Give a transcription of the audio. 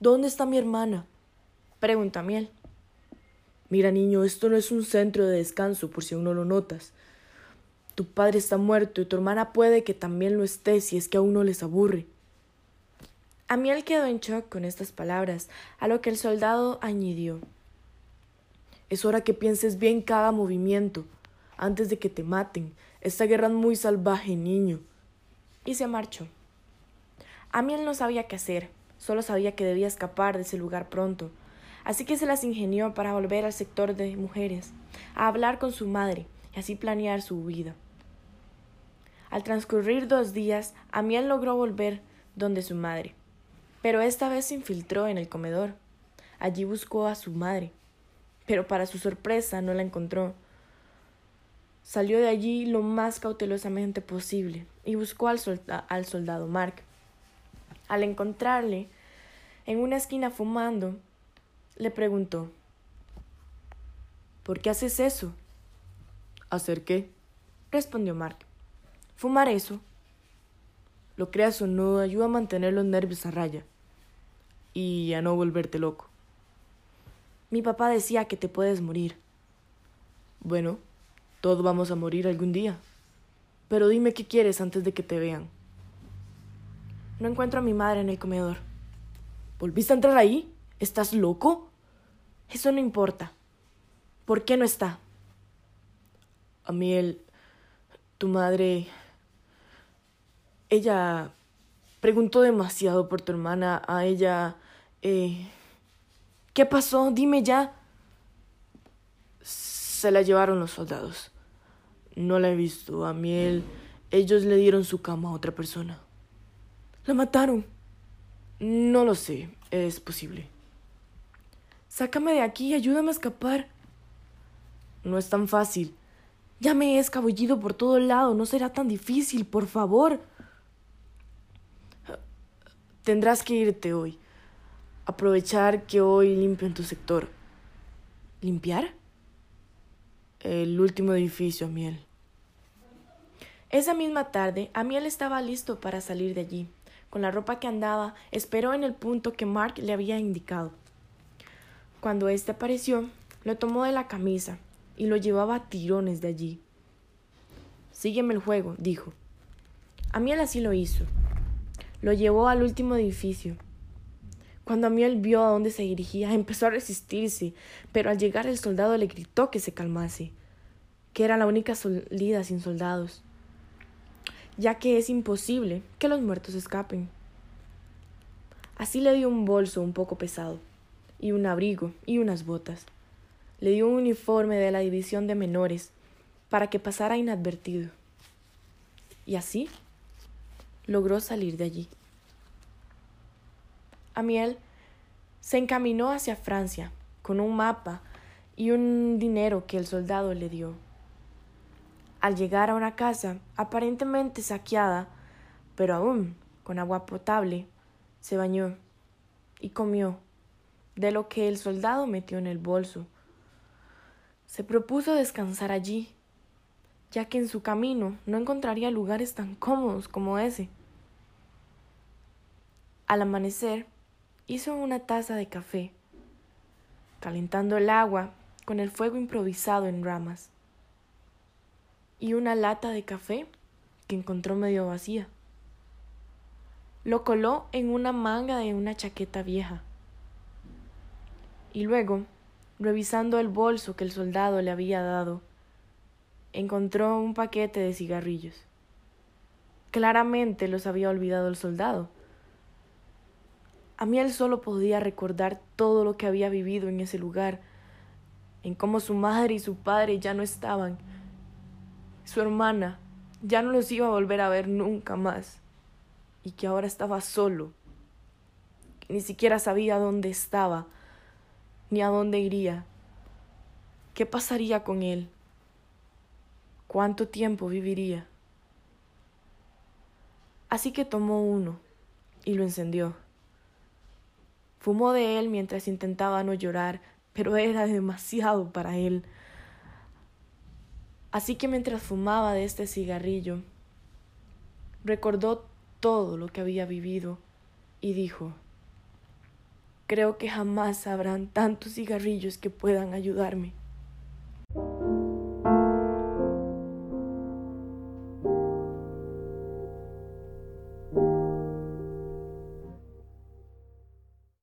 ¿Dónde está mi hermana? preguntó Miel. Mira, niño, esto no es un centro de descanso, por si aún no lo notas. Tu padre está muerto y tu hermana puede que también lo esté si es que aún no les aburre. Amiel quedó en shock con estas palabras, a lo que el soldado añadió. Es hora que pienses bien cada movimiento, antes de que te maten. Esta guerra es muy salvaje, niño. Y se marchó. Amiel no sabía qué hacer, solo sabía que debía escapar de ese lugar pronto, así que se las ingenió para volver al sector de mujeres, a hablar con su madre y así planear su huida. Al transcurrir dos días, Amiel logró volver donde su madre, pero esta vez se infiltró en el comedor. Allí buscó a su madre, pero para su sorpresa no la encontró. Salió de allí lo más cautelosamente posible y buscó al, al soldado Mark. Al encontrarle en una esquina fumando, le preguntó ¿Por qué haces eso? ¿Hacer qué? respondió Mark. Fumar eso. Lo creas o no, ayuda a mantener los nervios a raya y a no volverte loco. Mi papá decía que te puedes morir. Bueno, todos vamos a morir algún día. Pero dime qué quieres antes de que te vean. No encuentro a mi madre en el comedor. ¿Volviste a entrar ahí? ¿Estás loco? Eso no importa. ¿Por qué no está? A mí el... tu madre... Ella preguntó demasiado por tu hermana. A ella... Eh... ¿Qué pasó? Dime ya. Se la llevaron los soldados. No la he visto. A Miel, ellos le dieron su cama a otra persona. ¿La mataron? No lo sé. Es posible. Sácame de aquí, ayúdame a escapar. No es tan fácil. Ya me he escabullido por todo lado, no será tan difícil, por favor. Tendrás que irte hoy aprovechar que hoy limpio en tu sector. ¿Limpiar? El último edificio, Amiel. Esa misma tarde, Amiel estaba listo para salir de allí. Con la ropa que andaba, esperó en el punto que Mark le había indicado. Cuando éste apareció, lo tomó de la camisa y lo llevaba a tirones de allí. Sígueme el juego, dijo. Amiel así lo hizo. Lo llevó al último edificio cuando Amiel vio a dónde se dirigía, empezó a resistirse, pero al llegar el soldado le gritó que se calmase, que era la única salida sin soldados, ya que es imposible que los muertos escapen. Así le dio un bolso un poco pesado, y un abrigo y unas botas. Le dio un uniforme de la división de menores para que pasara inadvertido. Y así logró salir de allí. Amiel se encaminó hacia Francia con un mapa y un dinero que el soldado le dio. Al llegar a una casa aparentemente saqueada, pero aún con agua potable, se bañó y comió de lo que el soldado metió en el bolso. Se propuso descansar allí, ya que en su camino no encontraría lugares tan cómodos como ese. Al amanecer, hizo una taza de café, calentando el agua con el fuego improvisado en ramas, y una lata de café que encontró medio vacía. Lo coló en una manga de una chaqueta vieja. Y luego, revisando el bolso que el soldado le había dado, encontró un paquete de cigarrillos. Claramente los había olvidado el soldado a mí él solo podía recordar todo lo que había vivido en ese lugar, en cómo su madre y su padre ya no estaban, su hermana ya no los iba a volver a ver nunca más, y que ahora estaba solo, que ni siquiera sabía dónde estaba, ni a dónde iría. ¿Qué pasaría con él? ¿Cuánto tiempo viviría? Así que tomó uno y lo encendió. Fumó de él mientras intentaba no llorar, pero era demasiado para él. Así que mientras fumaba de este cigarrillo, recordó todo lo que había vivido y dijo Creo que jamás habrán tantos cigarrillos que puedan ayudarme.